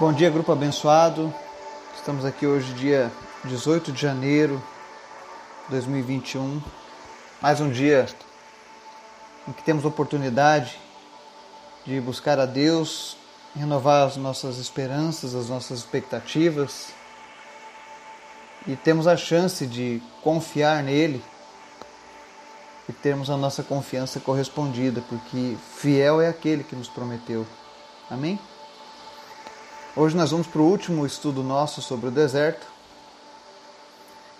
Bom dia, grupo abençoado. Estamos aqui hoje, dia 18 de janeiro de 2021. Mais um dia em que temos oportunidade de buscar a Deus, renovar as nossas esperanças, as nossas expectativas e temos a chance de confiar nele e termos a nossa confiança correspondida, porque fiel é aquele que nos prometeu. Amém? Hoje nós vamos para o último estudo nosso sobre o deserto.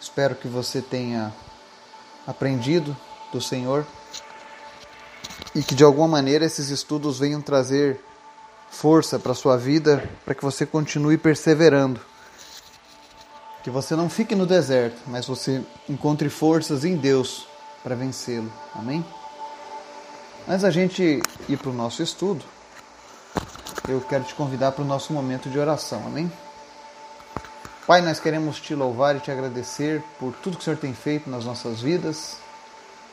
Espero que você tenha aprendido do Senhor e que de alguma maneira esses estudos venham trazer força para a sua vida, para que você continue perseverando. Que você não fique no deserto, mas você encontre forças em Deus para vencê-lo. Amém? Mas a gente ir para o nosso estudo, eu quero te convidar para o nosso momento de oração, amém? Pai, nós queremos te louvar e te agradecer por tudo que o Senhor tem feito nas nossas vidas,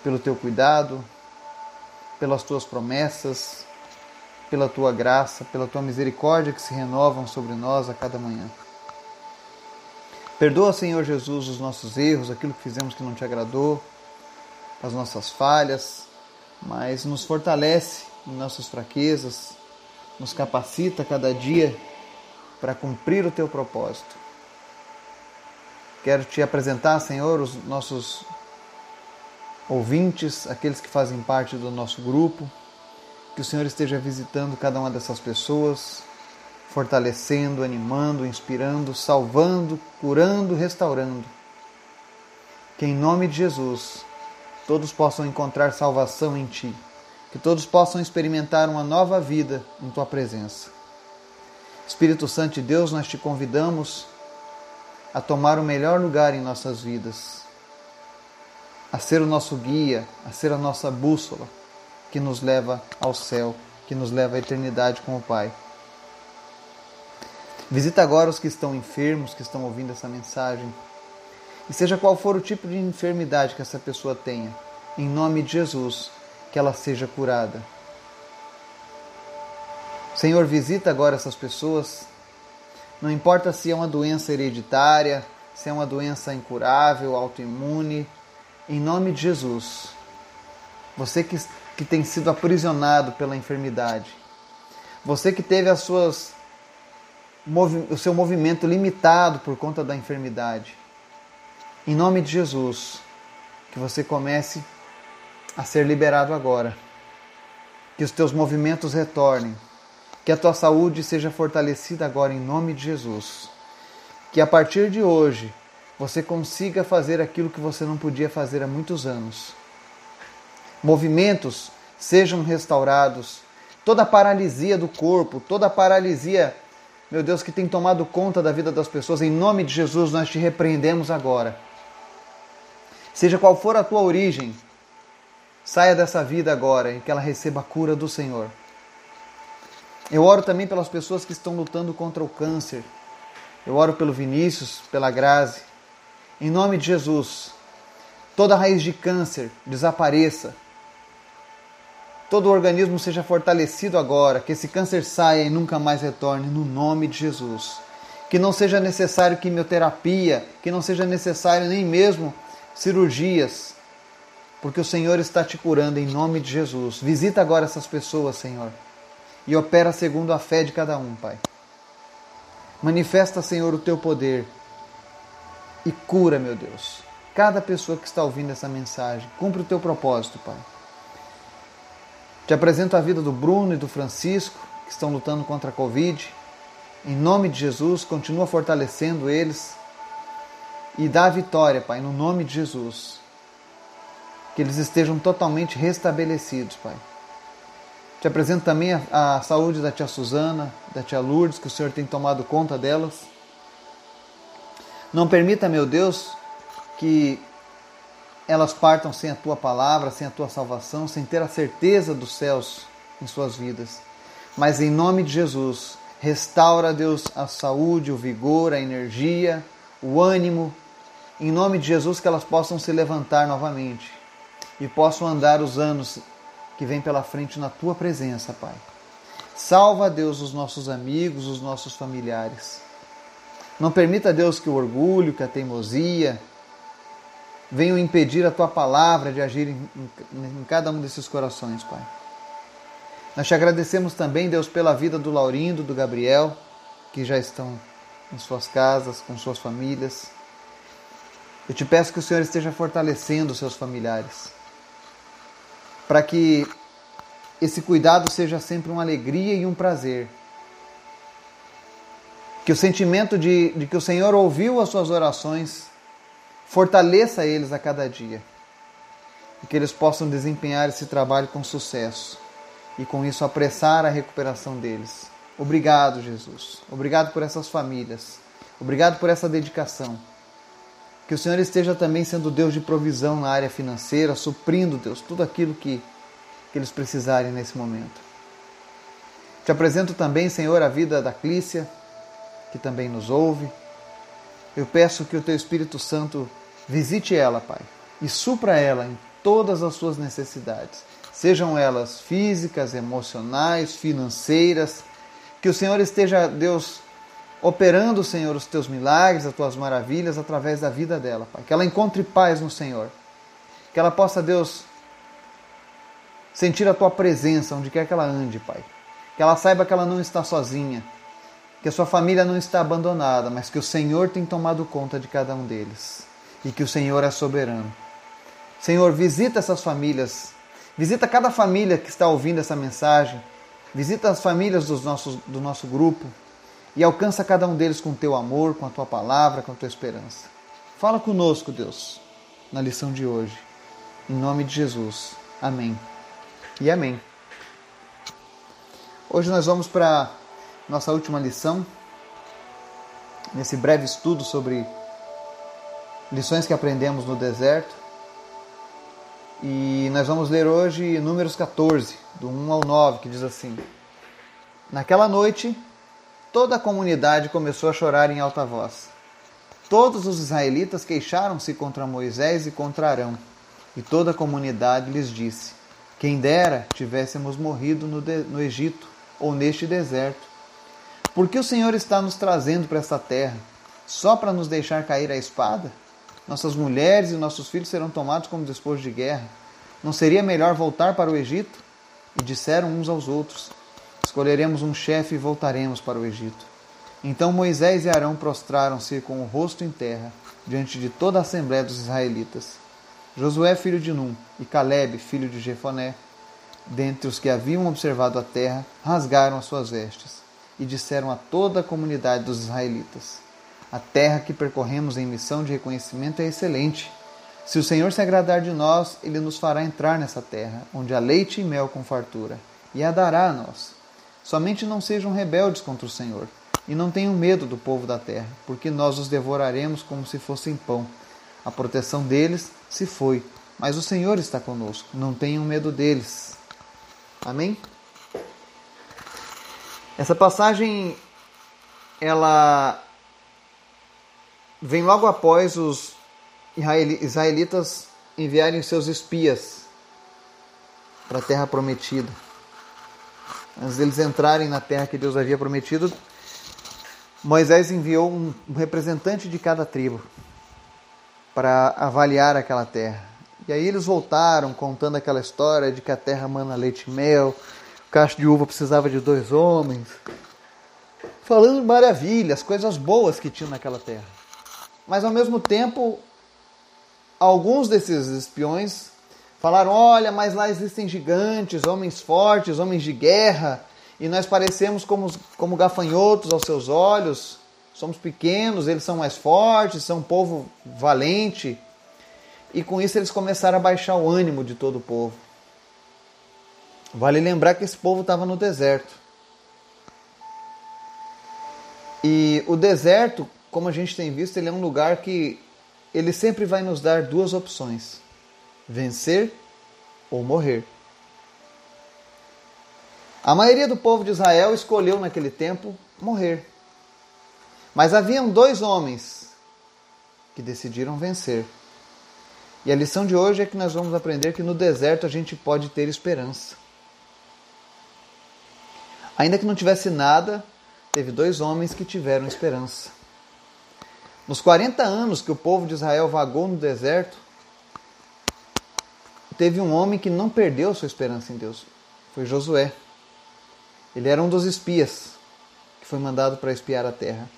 pelo teu cuidado, pelas tuas promessas, pela tua graça, pela tua misericórdia que se renovam sobre nós a cada manhã. Perdoa, Senhor Jesus, os nossos erros, aquilo que fizemos que não te agradou, as nossas falhas, mas nos fortalece em nossas fraquezas, nos capacita cada dia para cumprir o teu propósito. Quero te apresentar, Senhor, os nossos ouvintes, aqueles que fazem parte do nosso grupo. Que o Senhor esteja visitando cada uma dessas pessoas, fortalecendo, animando, inspirando, salvando, curando, restaurando. Que em nome de Jesus todos possam encontrar salvação em Ti que todos possam experimentar uma nova vida em tua presença. Espírito Santo de Deus, nós te convidamos a tomar o melhor lugar em nossas vidas, a ser o nosso guia, a ser a nossa bússola que nos leva ao céu, que nos leva à eternidade com o Pai. Visita agora os que estão enfermos, que estão ouvindo essa mensagem. E seja qual for o tipo de enfermidade que essa pessoa tenha, em nome de Jesus, que ela seja curada. Senhor, visita agora essas pessoas. Não importa se é uma doença hereditária, se é uma doença incurável, autoimune, em nome de Jesus. Você que, que tem sido aprisionado pela enfermidade, você que teve as suas, o seu movimento limitado por conta da enfermidade, em nome de Jesus, que você comece a ser liberado agora. Que os teus movimentos retornem. Que a tua saúde seja fortalecida agora em nome de Jesus. Que a partir de hoje você consiga fazer aquilo que você não podia fazer há muitos anos. Movimentos sejam restaurados. Toda a paralisia do corpo, toda a paralisia, meu Deus, que tem tomado conta da vida das pessoas, em nome de Jesus nós te repreendemos agora. Seja qual for a tua origem, saia dessa vida agora e que ela receba a cura do Senhor. Eu oro também pelas pessoas que estão lutando contra o câncer. Eu oro pelo Vinícius, pela Grazi. Em nome de Jesus, toda raiz de câncer desapareça. Todo o organismo seja fortalecido agora, que esse câncer saia e nunca mais retorne, no nome de Jesus. Que não seja necessário quimioterapia, que não seja necessário nem mesmo cirurgias, porque o Senhor está te curando em nome de Jesus. Visita agora essas pessoas, Senhor, e opera segundo a fé de cada um, Pai. Manifesta, Senhor, o teu poder e cura, meu Deus, cada pessoa que está ouvindo essa mensagem. Cumpre o teu propósito, Pai. Te apresento a vida do Bruno e do Francisco, que estão lutando contra a Covid. Em nome de Jesus, continua fortalecendo eles e dá a vitória, Pai, no nome de Jesus que eles estejam totalmente restabelecidos, Pai. Te apresento também a, a, saúde da tia Suzana, da tia Lourdes, que o Senhor tem tomado conta delas. Não permita, meu Deus, que elas partam sem a tua palavra, sem a tua salvação, sem ter a certeza dos céus em suas vidas. Mas em nome de Jesus, restaura, Deus, a saúde, o vigor, a energia, o ânimo. Em nome de Jesus, que elas possam se levantar novamente e possam andar os anos que vêm pela frente na tua presença, Pai. Salva, Deus, os nossos amigos, os nossos familiares. Não permita, Deus, que o orgulho, que a teimosia venham impedir a tua palavra de agir em, em, em cada um desses corações, Pai. Nós te agradecemos também, Deus, pela vida do Laurindo, do Gabriel, que já estão em suas casas, com suas famílias. Eu te peço que o Senhor esteja fortalecendo os seus familiares, para que esse cuidado seja sempre uma alegria e um prazer. Que o sentimento de, de que o Senhor ouviu as suas orações fortaleça eles a cada dia e que eles possam desempenhar esse trabalho com sucesso e com isso apressar a recuperação deles. Obrigado, Jesus. Obrigado por essas famílias. Obrigado por essa dedicação. Que o Senhor esteja também sendo Deus de provisão na área financeira, suprindo, Deus, tudo aquilo que que eles precisarem nesse momento. Te apresento também, Senhor, a vida da Clícia, que também nos ouve. Eu peço que o Teu Espírito Santo visite ela, Pai, e supra ela em todas as suas necessidades, sejam elas físicas, emocionais, financeiras. Que o Senhor esteja, Deus, operando, Senhor, os teus milagres, as tuas maravilhas através da vida dela, Pai. Que ela encontre paz no Senhor. Que ela possa, Deus, sentir a tua presença onde quer que ela ande, Pai. Que ela saiba que ela não está sozinha, que a sua família não está abandonada, mas que o Senhor tem tomado conta de cada um deles e que o Senhor é soberano. Senhor, visita essas famílias, visita cada família que está ouvindo essa mensagem, visita as famílias dos nossos, do nosso grupo e alcança cada um deles com o teu amor, com a tua palavra, com a tua esperança. Fala conosco, Deus, na lição de hoje. Em nome de Jesus. Amém e amém. Hoje nós vamos para nossa última lição, nesse breve estudo sobre lições que aprendemos no deserto. E nós vamos ler hoje Números 14, do 1 ao 9, que diz assim: Naquela noite, toda a comunidade começou a chorar em alta voz. Todos os israelitas queixaram-se contra Moisés e contra Arão, e toda a comunidade lhes disse: quem dera tivéssemos morrido no, de, no Egito ou neste deserto. Por que o Senhor está nos trazendo para esta terra? Só para nos deixar cair a espada? Nossas mulheres e nossos filhos serão tomados como despojo de guerra. Não seria melhor voltar para o Egito? E disseram uns aos outros: Escolheremos um chefe e voltaremos para o Egito. Então Moisés e Arão prostraram-se com o rosto em terra diante de toda a assembléia dos israelitas. Josué, filho de Num, e Caleb, filho de Jefoné, dentre os que haviam observado a terra, rasgaram as suas vestes e disseram a toda a comunidade dos israelitas: A terra que percorremos em missão de reconhecimento é excelente. Se o Senhor se agradar de nós, ele nos fará entrar nessa terra, onde há leite e mel com fartura, e a dará a nós. Somente não sejam rebeldes contra o Senhor, e não tenham medo do povo da terra, porque nós os devoraremos como se fossem pão. A proteção deles se foi, mas o Senhor está conosco. Não tenham medo deles. Amém? Essa passagem ela vem logo após os israelitas enviarem seus espias para a terra prometida. Antes deles entrarem na terra que Deus havia prometido, Moisés enviou um representante de cada tribo para avaliar aquela terra. E aí eles voltaram contando aquela história de que a terra mana leite e mel, o cacho de uva precisava de dois homens, falando maravilhas, coisas boas que tinham naquela terra. Mas ao mesmo tempo, alguns desses espiões falaram: olha, mas lá existem gigantes, homens fortes, homens de guerra, e nós parecemos como, como gafanhotos aos seus olhos somos pequenos, eles são mais fortes, são um povo valente. E com isso eles começaram a baixar o ânimo de todo o povo. Vale lembrar que esse povo estava no deserto. E o deserto, como a gente tem visto, ele é um lugar que ele sempre vai nos dar duas opções: vencer ou morrer. A maioria do povo de Israel escolheu naquele tempo morrer. Mas haviam dois homens que decidiram vencer. E a lição de hoje é que nós vamos aprender que no deserto a gente pode ter esperança. Ainda que não tivesse nada, teve dois homens que tiveram esperança. Nos 40 anos que o povo de Israel vagou no deserto, teve um homem que não perdeu sua esperança em Deus. Foi Josué. Ele era um dos espias que foi mandado para espiar a terra.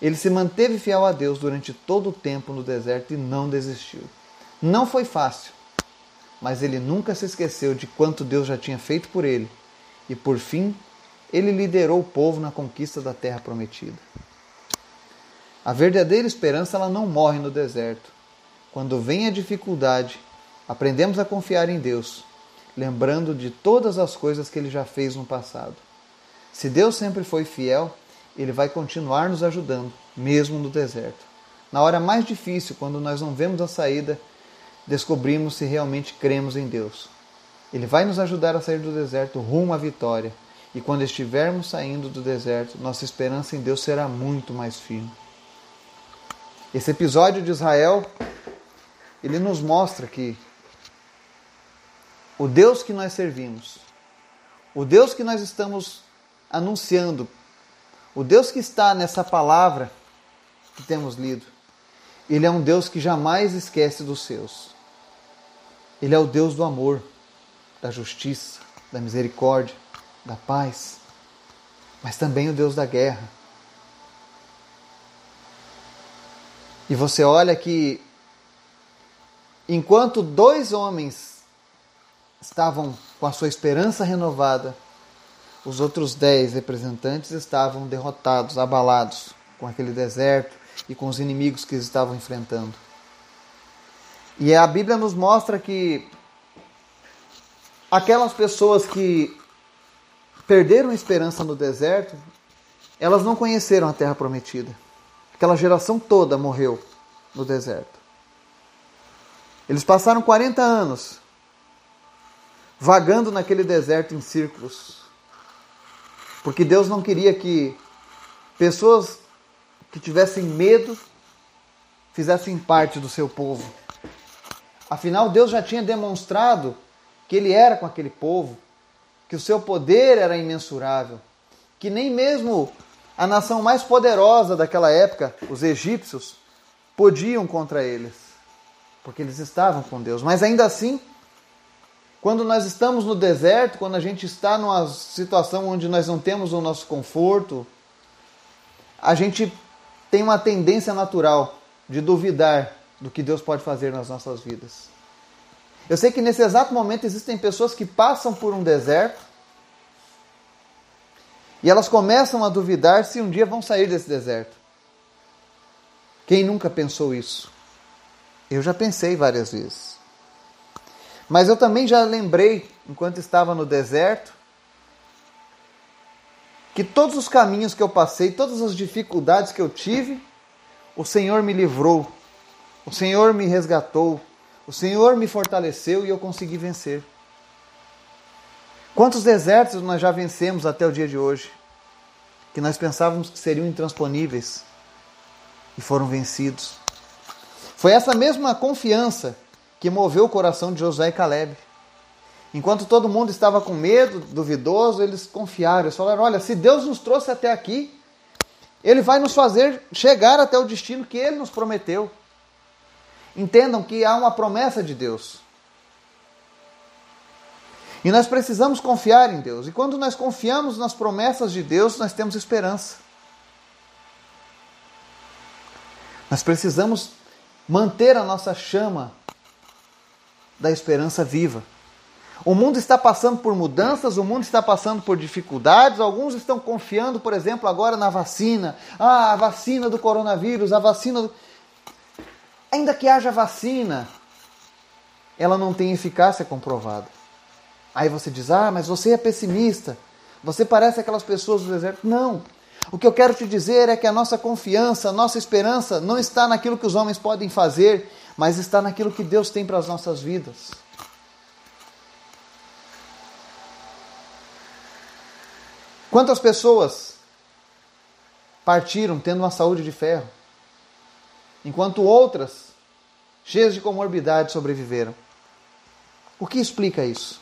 Ele se manteve fiel a Deus durante todo o tempo no deserto e não desistiu. Não foi fácil, mas ele nunca se esqueceu de quanto Deus já tinha feito por ele. E por fim, ele liderou o povo na conquista da terra prometida. A verdadeira esperança ela não morre no deserto. Quando vem a dificuldade, aprendemos a confiar em Deus, lembrando de todas as coisas que ele já fez no passado. Se Deus sempre foi fiel, ele vai continuar nos ajudando, mesmo no deserto. Na hora mais difícil, quando nós não vemos a saída, descobrimos se realmente cremos em Deus. Ele vai nos ajudar a sair do deserto rumo à vitória. E quando estivermos saindo do deserto, nossa esperança em Deus será muito mais firme. Esse episódio de Israel, ele nos mostra que o Deus que nós servimos, o Deus que nós estamos anunciando. O Deus que está nessa palavra que temos lido, ele é um Deus que jamais esquece dos seus. Ele é o Deus do amor, da justiça, da misericórdia, da paz, mas também o Deus da guerra. E você olha que enquanto dois homens estavam com a sua esperança renovada, os outros dez representantes estavam derrotados, abalados com aquele deserto e com os inimigos que eles estavam enfrentando. E a Bíblia nos mostra que aquelas pessoas que perderam a esperança no deserto, elas não conheceram a terra prometida. Aquela geração toda morreu no deserto. Eles passaram 40 anos vagando naquele deserto em círculos, porque Deus não queria que pessoas que tivessem medo fizessem parte do seu povo. Afinal, Deus já tinha demonstrado que Ele era com aquele povo, que o seu poder era imensurável, que nem mesmo a nação mais poderosa daquela época, os egípcios, podiam contra eles, porque eles estavam com Deus. Mas ainda assim, quando nós estamos no deserto, quando a gente está numa situação onde nós não temos o nosso conforto, a gente tem uma tendência natural de duvidar do que Deus pode fazer nas nossas vidas. Eu sei que nesse exato momento existem pessoas que passam por um deserto e elas começam a duvidar se um dia vão sair desse deserto. Quem nunca pensou isso? Eu já pensei várias vezes. Mas eu também já lembrei, enquanto estava no deserto, que todos os caminhos que eu passei, todas as dificuldades que eu tive, o Senhor me livrou, o Senhor me resgatou, o Senhor me fortaleceu e eu consegui vencer. Quantos desertos nós já vencemos até o dia de hoje, que nós pensávamos que seriam intransponíveis e foram vencidos? Foi essa mesma confiança que moveu o coração de Josué e Caleb. Enquanto todo mundo estava com medo, duvidoso, eles confiaram. Eles falaram: Olha, se Deus nos trouxe até aqui, Ele vai nos fazer chegar até o destino que Ele nos prometeu. Entendam que há uma promessa de Deus. E nós precisamos confiar em Deus. E quando nós confiamos nas promessas de Deus, nós temos esperança. Nós precisamos manter a nossa chama da esperança viva. O mundo está passando por mudanças, o mundo está passando por dificuldades. Alguns estão confiando, por exemplo, agora na vacina. Ah, a vacina do coronavírus, a vacina. Do... Ainda que haja vacina, ela não tem eficácia comprovada. Aí você diz: ah, mas você é pessimista. Você parece aquelas pessoas do deserto. Não. O que eu quero te dizer é que a nossa confiança, a nossa esperança não está naquilo que os homens podem fazer, mas está naquilo que Deus tem para as nossas vidas. Quantas pessoas partiram tendo uma saúde de ferro, enquanto outras, cheias de comorbidade, sobreviveram? O que explica isso?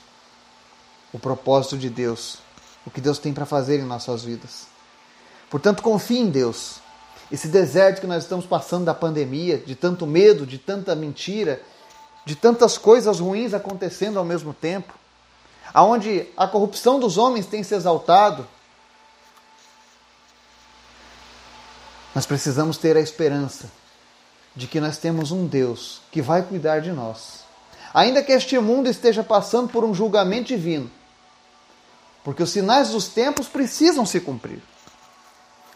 O propósito de Deus o que Deus tem para fazer em nossas vidas. Portanto, confie em Deus. Esse deserto que nós estamos passando da pandemia, de tanto medo, de tanta mentira, de tantas coisas ruins acontecendo ao mesmo tempo, aonde a corrupção dos homens tem se exaltado, nós precisamos ter a esperança de que nós temos um Deus que vai cuidar de nós. Ainda que este mundo esteja passando por um julgamento divino, porque os sinais dos tempos precisam se cumprir.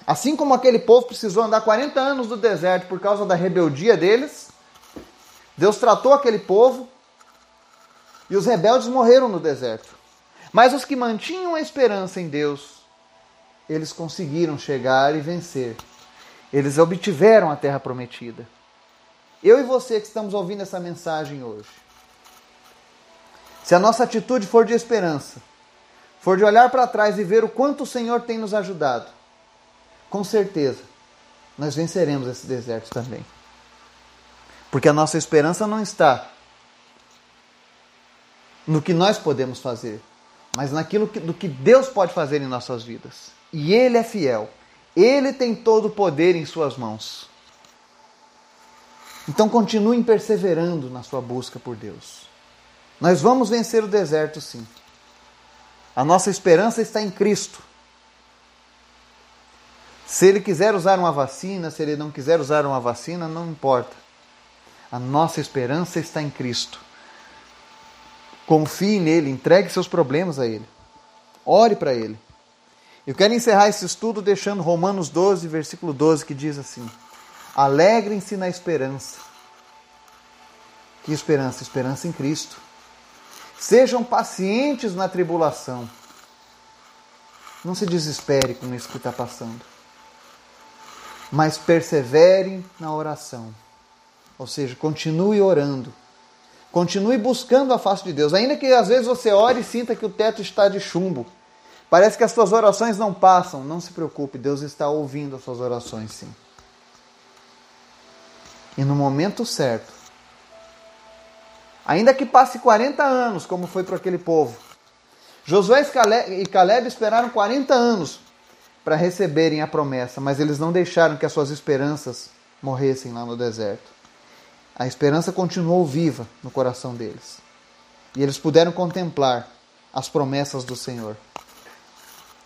Assim como aquele povo precisou andar 40 anos no deserto por causa da rebeldia deles, Deus tratou aquele povo e os rebeldes morreram no deserto. Mas os que mantinham a esperança em Deus, eles conseguiram chegar e vencer. Eles obtiveram a terra prometida. Eu e você que estamos ouvindo essa mensagem hoje, se a nossa atitude for de esperança, for de olhar para trás e ver o quanto o Senhor tem nos ajudado, com certeza nós venceremos esse deserto também. Porque a nossa esperança não está no que nós podemos fazer, mas naquilo que, do que Deus pode fazer em nossas vidas. E Ele é fiel. Ele tem todo o poder em Suas mãos. Então continuem perseverando na sua busca por Deus. Nós vamos vencer o deserto, sim. A nossa esperança está em Cristo. Se ele quiser usar uma vacina, se ele não quiser usar uma vacina, não importa. A nossa esperança está em Cristo. Confie nele, entregue seus problemas a ele. Ore para ele. Eu quero encerrar esse estudo deixando Romanos 12, versículo 12, que diz assim: Alegrem-se na esperança. Que esperança? Esperança em Cristo. Sejam pacientes na tribulação. Não se desespere com isso que está passando mas persevere na oração. Ou seja, continue orando. Continue buscando a face de Deus. Ainda que às vezes você ore e sinta que o teto está de chumbo. Parece que as suas orações não passam. Não se preocupe, Deus está ouvindo as suas orações sim. E no momento certo, ainda que passe 40 anos, como foi para aquele povo, Josué e Caleb esperaram 40 anos para receberem a promessa, mas eles não deixaram que as suas esperanças morressem lá no deserto. A esperança continuou viva no coração deles. E eles puderam contemplar as promessas do Senhor.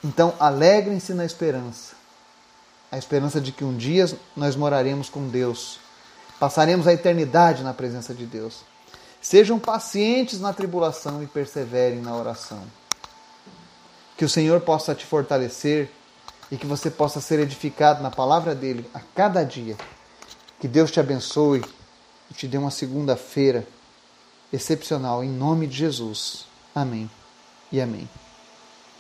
Então, alegrem-se na esperança. A esperança de que um dia nós moraremos com Deus. Passaremos a eternidade na presença de Deus. Sejam pacientes na tribulação e perseverem na oração. Que o Senhor possa te fortalecer e que você possa ser edificado na palavra dele a cada dia. Que Deus te abençoe e te dê uma segunda-feira excepcional em nome de Jesus. Amém e amém.